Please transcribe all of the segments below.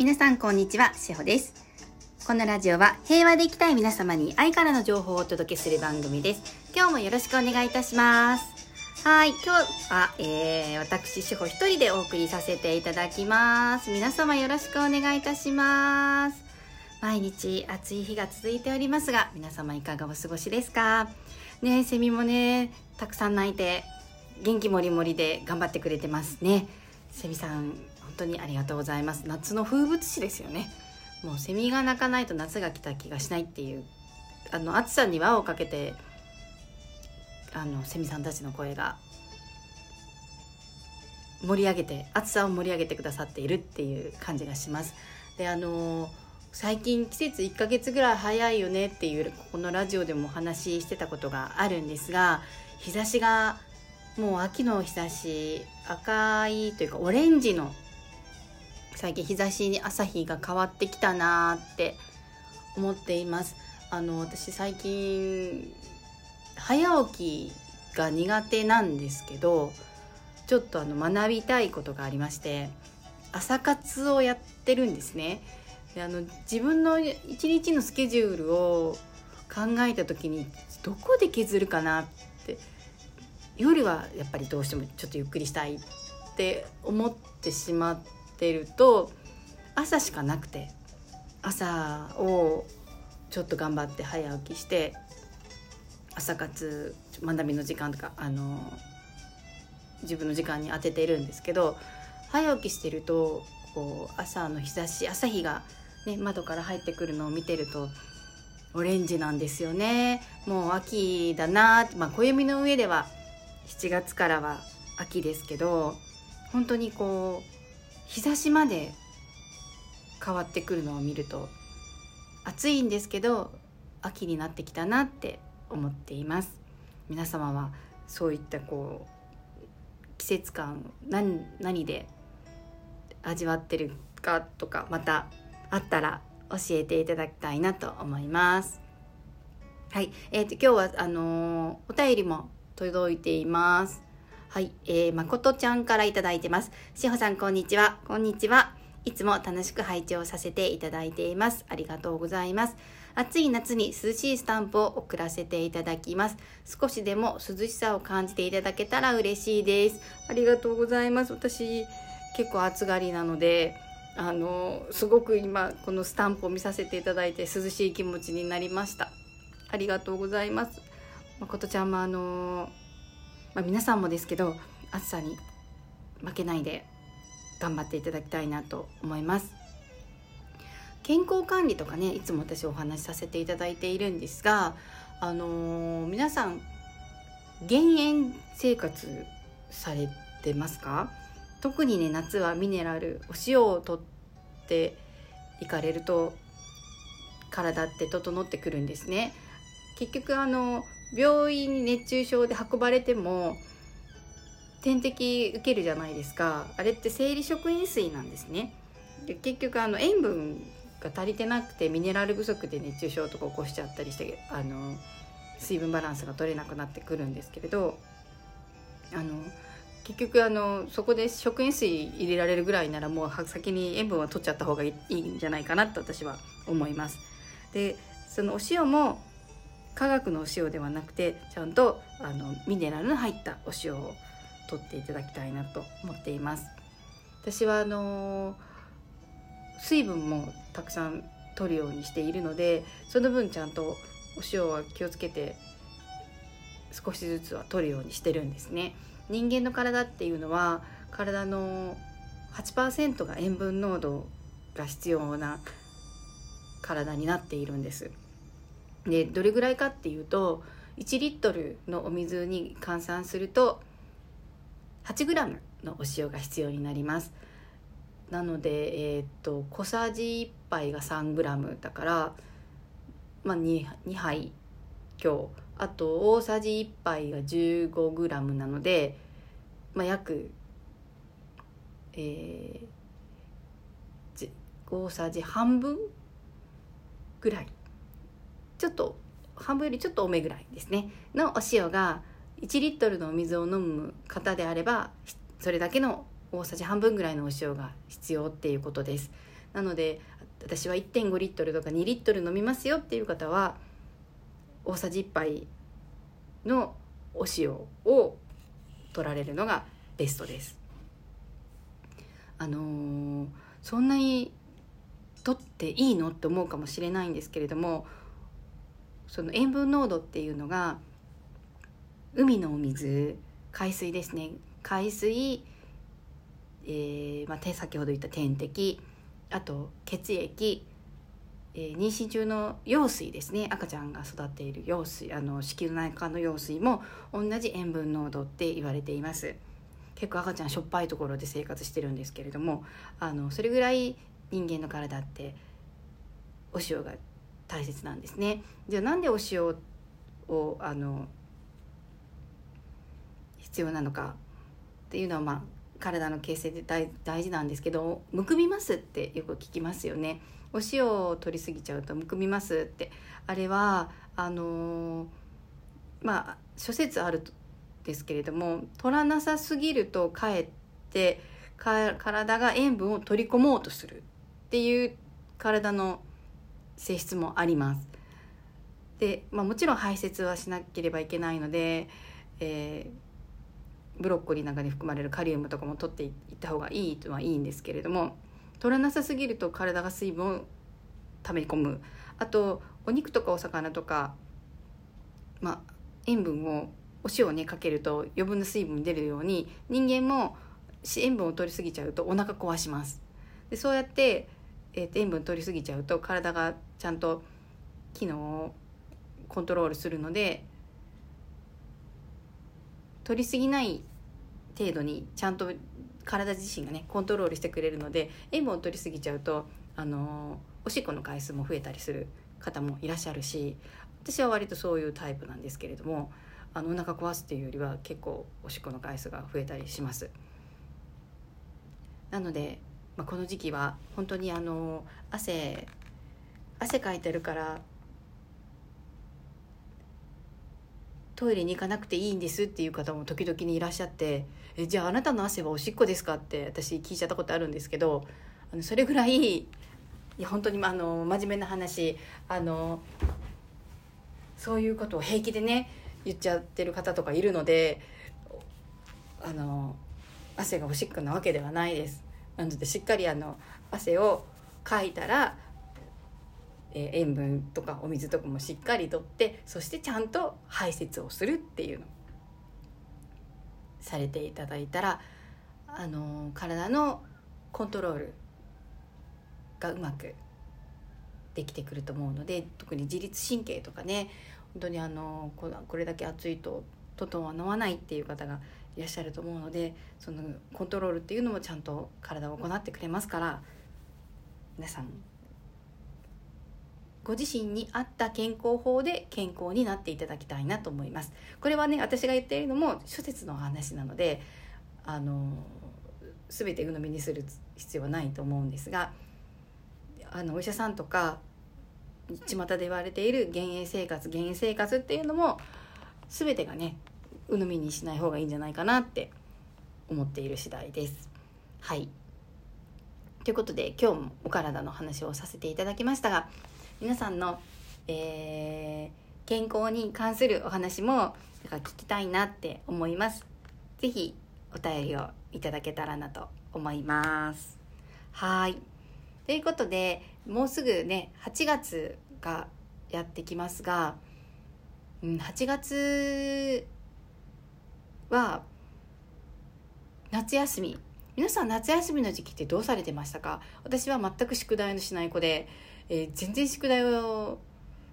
皆さんこんにちは、しほです。このラジオは平和で生きたい皆様に愛からの情報をお届けする番組です。今日もよろしくお願いいたします。はい、今日は、えー、私、しほ一人でお送りさせていただきます。皆様よろしくお願いいたします。毎日暑い日が続いておりますが、皆様いかがお過ごしですか？ねセミもね、たくさん鳴いて、元気もりもりで頑張ってくれてますね。セミさん、本当にありがとうございます。夏の風物詩ですよね。もうセミが鳴かないと夏が来た気がしないっていう、あの、暑さに輪をかけて、あの、セミさんたちの声が盛り上げて、暑さを盛り上げてくださっているっていう感じがします。で、あの最近季節1ヶ月ぐらい早いよねっていうここのラジオでもお話ししてたことがあるんですが日差しがもう秋の日差し赤いというかオレンジの最近日差しに朝日が変わってきたなって思っています。あの私最近早起きが苦手なんですけどちょっとあの学びたいことがありまして朝活をやってるんですね。であの自分の一日のスケジュールを考えた時にどこで削るかなって夜はやっぱりどうしてもちょっとゆっくりしたいって思ってしまっててると朝しかなくて朝をちょっと頑張って早起きして朝活学びの時間とかあの自分の時間に当ててるんですけど早起きしてるとこう朝の日差し朝日が、ね、窓から入ってくるのを見てるとオレンジなんですよね。もう秋だなまあ暦の上では7月からは秋ですけど本当にこう日差しまで変わってくるのを見ると暑いんですけど秋になってきたなって思っています。皆様はそういったこう季節感何何で味わってるかとかまたあったら教えていただきたいなと思います。はい。えーと、今日はあのー、お便りも届いています。はい、えー、まことちゃんからいただいてます。しほさんこんにちは。こんにちは。いつも楽しく拝聴させていただいています。ありがとうございます。暑い夏に涼しいスタンプを送らせていただきます。少しでも涼しさを感じていただけたら嬉しいです。ありがとうございます。私結構暑がりなのであのすごく今このスタンプを見させていただいて涼しい気持ちになりました。ありがとうございます。まことちゃんもあの、まあ、皆さんもですけど暑さに負けないで頑張っていただきたいなと思います。健康管理とかねいつも私お話しさせていただいているんですがあのー、皆さん減塩生活されてますか？特にね夏はミネラルお塩を取っていかれると体って整ってくるんですね。結局あの病院に熱中症で運ばれても点滴受けるじゃないですかあれって生理食塩水なんですねで結局あの塩分が足りてなくてミネラル不足で熱中症とか起こしちゃったりしてあの水分バランスが取れなくなってくるんですけれどあの結局あのそこで食塩水入れられるぐらいならもう先に塩分は取っちゃった方がいいんじゃないかなと私は思います。でそのお塩も化学のお塩ではなくてちゃんとあのミネラルの入ったお塩を取っていただきたいなと思っています。私はあの水分もたくさん取るようにしているのでその分ちゃんとお塩は気をつけて少しずつは取るようにしてるんですね。人間の体っていうのは体の8%が塩分濃度が必要な体になっているんです。でどれぐらいかっていうと1リットルのお水に換算すると 8g のお塩が必要になります。なので、えー、っと小さじ1杯が 3g だから、まあ2、2, 2杯強あと大さじ1杯が 15g なので、まあ、約、えー、大さじ半分ぐらいちょっと半分よりちょっと多めぐらいですねのお塩が1リットルのお水を飲む方であればそれだけの大さじ半分ぐらいのお塩が必要っていうことです。なので私は1.5リットルとか2リットル飲みますよっていう方は大さじ1杯のお塩を取られるのがベストです。あのー、そんなに取っていいのって思うかもしれないんですけれどもその塩分濃度っていうのが海のお水海水ですね。海水、えーまあ、先ほど言った点滴あと血液、えー、妊娠中の羊水ですね。赤ちゃんが育っている羊水あの子宮内科の羊水も同じ塩分濃度って言われています。結構赤ちゃんしょっぱいところで生活してるんですけれどもあのそれぐらい人間の体ってお塩が大切なんですね。じゃあなんでお塩をあの必要なのかっていうのはまあ体の形成で大大事なんですけどむくみますってよく聞きますよね。お塩を取りすぎちゃうとむくみますって。あれはあのー、まあ諸説あるですけれども取らなさすぎるとかえって体が塩分を取り込もうとするっていう体の性質もあります。で、まあ、もちろん排泄はしなければいけないので、えーブロッコリーなんかに含まれるカリウムとかも取っていった方がいいとはいいんですけれども取らなさすぎると体が水分を溜め込むあとお肉とかお魚とか、まあ、塩分をお塩をねかけると余分な水分出るように人間も塩分を取りすぎちゃうとお腹壊しますでそうやって、えー、塩分取りすぎちゃうと体がちゃんと機能をコントロールするので取りすぎない程度にちゃんと体自身がねコントロールしてくれるので塩分を取りすぎちゃうとあのおしっこの回数も増えたりする方もいらっしゃるし私は割とそういうタイプなんですけれどもあのお腹壊すっていうよりは結構おしっこの回数が増えたりします。なので、まあ、この時期は本当にあの汗汗かいてるからトイレに行かなくていいんですっていう方も時々にいらっしゃってえじゃああなたの汗はおしっこですかって私聞いちゃったことあるんですけどあのそれぐらいいや本当にあの真面目な話あのそういうことを平気でね言っちゃってる方とかいるのであの汗がおしっこなわけではないです。なのでしっかりあの汗をかいたらえ、塩分とかお水とかもしっかりとってそしてちゃんと排泄をするっていうの。されていただいたら、あの、体のコントロールがうまくできてくると思うので特に自律神経とかね本当にあのこれだけ暑いとトトンは飲まないっていう方がいらっしゃると思うのでそのコントロールっていうのもちゃんと体を行ってくれますから皆さんご自身に合った健康法で健康になっていただきたいなと思いますこれはね私が言っているのも諸説の話なのであの全て鵜呑みにする必要はないと思うんですがあのお医者さんとか巷で言われている減塩生活減塩生活っていうのも全てがね鵜呑みにしない方がいいんじゃないかなって思っている次第です。はいということで今日もお体の話をさせていただきましたが皆さんの、えー、健康に関するお話も聞きたいなって思います。是非お便りをいただけたらなと思います。はい。ということで、もうすぐね、8月がやってきますが、うん、8月は夏休み。皆さん夏休みの時期ってどうされてましたか？私は全く宿題のしない子で、えー、全然宿題を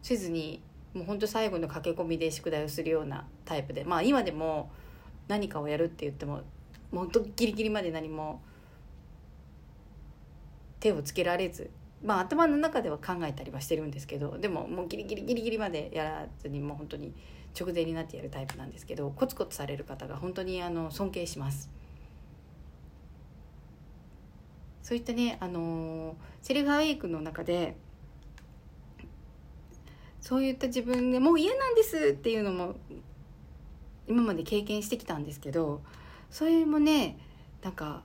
せずにもうほんと最後の駆け込みで宿題をするようなタイプでまあ今でも何かをやるって言ってももうギリギリまで何も手をつけられずまあ頭の中では考えたりはしてるんですけどでももうギリギリギリギリまでやらずにもう本当に直前になってやるタイプなんですけどコツコツされる方が本当にあの尊敬します。そういったね、あのセルフアウェイクの中でそういった自分でもう嫌なんですっていうのも今まで経験してきたんですけどそれもねなんか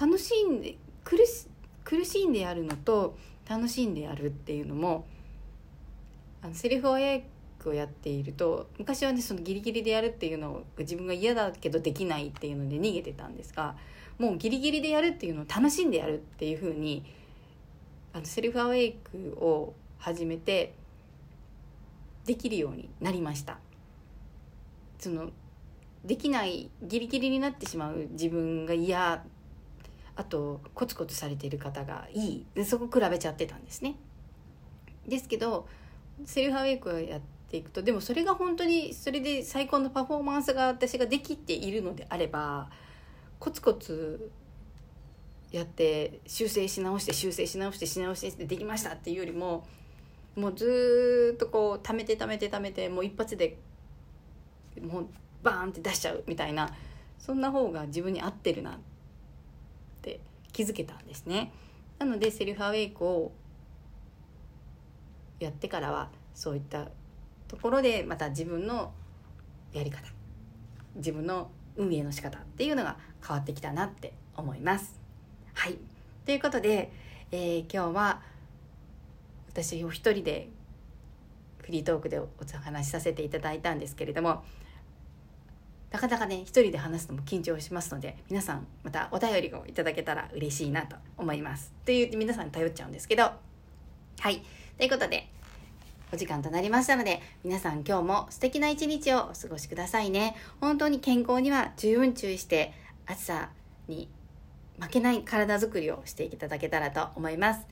楽しんで苦し苦しんでやるのと楽しんでやるっていうのもあのセリフを早くをやっていると昔はねそのギリギリでやるっていうのを自分が嫌だけどできないっていうので逃げてたんですがもうギリギリでやるっていうのを楽しんでやるっていうふうにあのセルフアウェイクを始めてできるようになりました。そのできないギリギリになってしまう自分が嫌。あとコツコツされている方がいい。そこ比べちゃってたんですね。ですけどセルフアウェイクをやっていくとでもそれが本当にそれで最高のパフォーマンスが私ができているのであればコツコツやって修正し直して修正し直してし直してできましたっていうよりももうずっとこう貯めて貯めて貯めてもう一発でもうバーンって出しちゃうみたいなそんな方が自分に合ってるなって気づけたんですね。なのでセルフアウェイクをやってからはそういったところでまた自分のやり方自分の運営の仕方っていうのが変わってきたなって思います。はい。ということで、えー、今日は私お一人でフリートークでお話しさせていただいたんですけれどもなかなかね一人で話すのも緊張しますので皆さんまたお便りをいただけたら嬉しいなと思います。という皆さんに頼っちゃうんですけど。はい。ということでお時間となりましたので皆さん今日も素敵な一日をお過ごしくださいね。本当に健康には十分注意して暑さに負けない体づくりをしていただけたらと思います。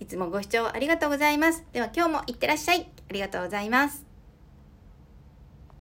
いつもご視聴ありがとうございます。では今日もいってらっしゃい。ありがとうございます。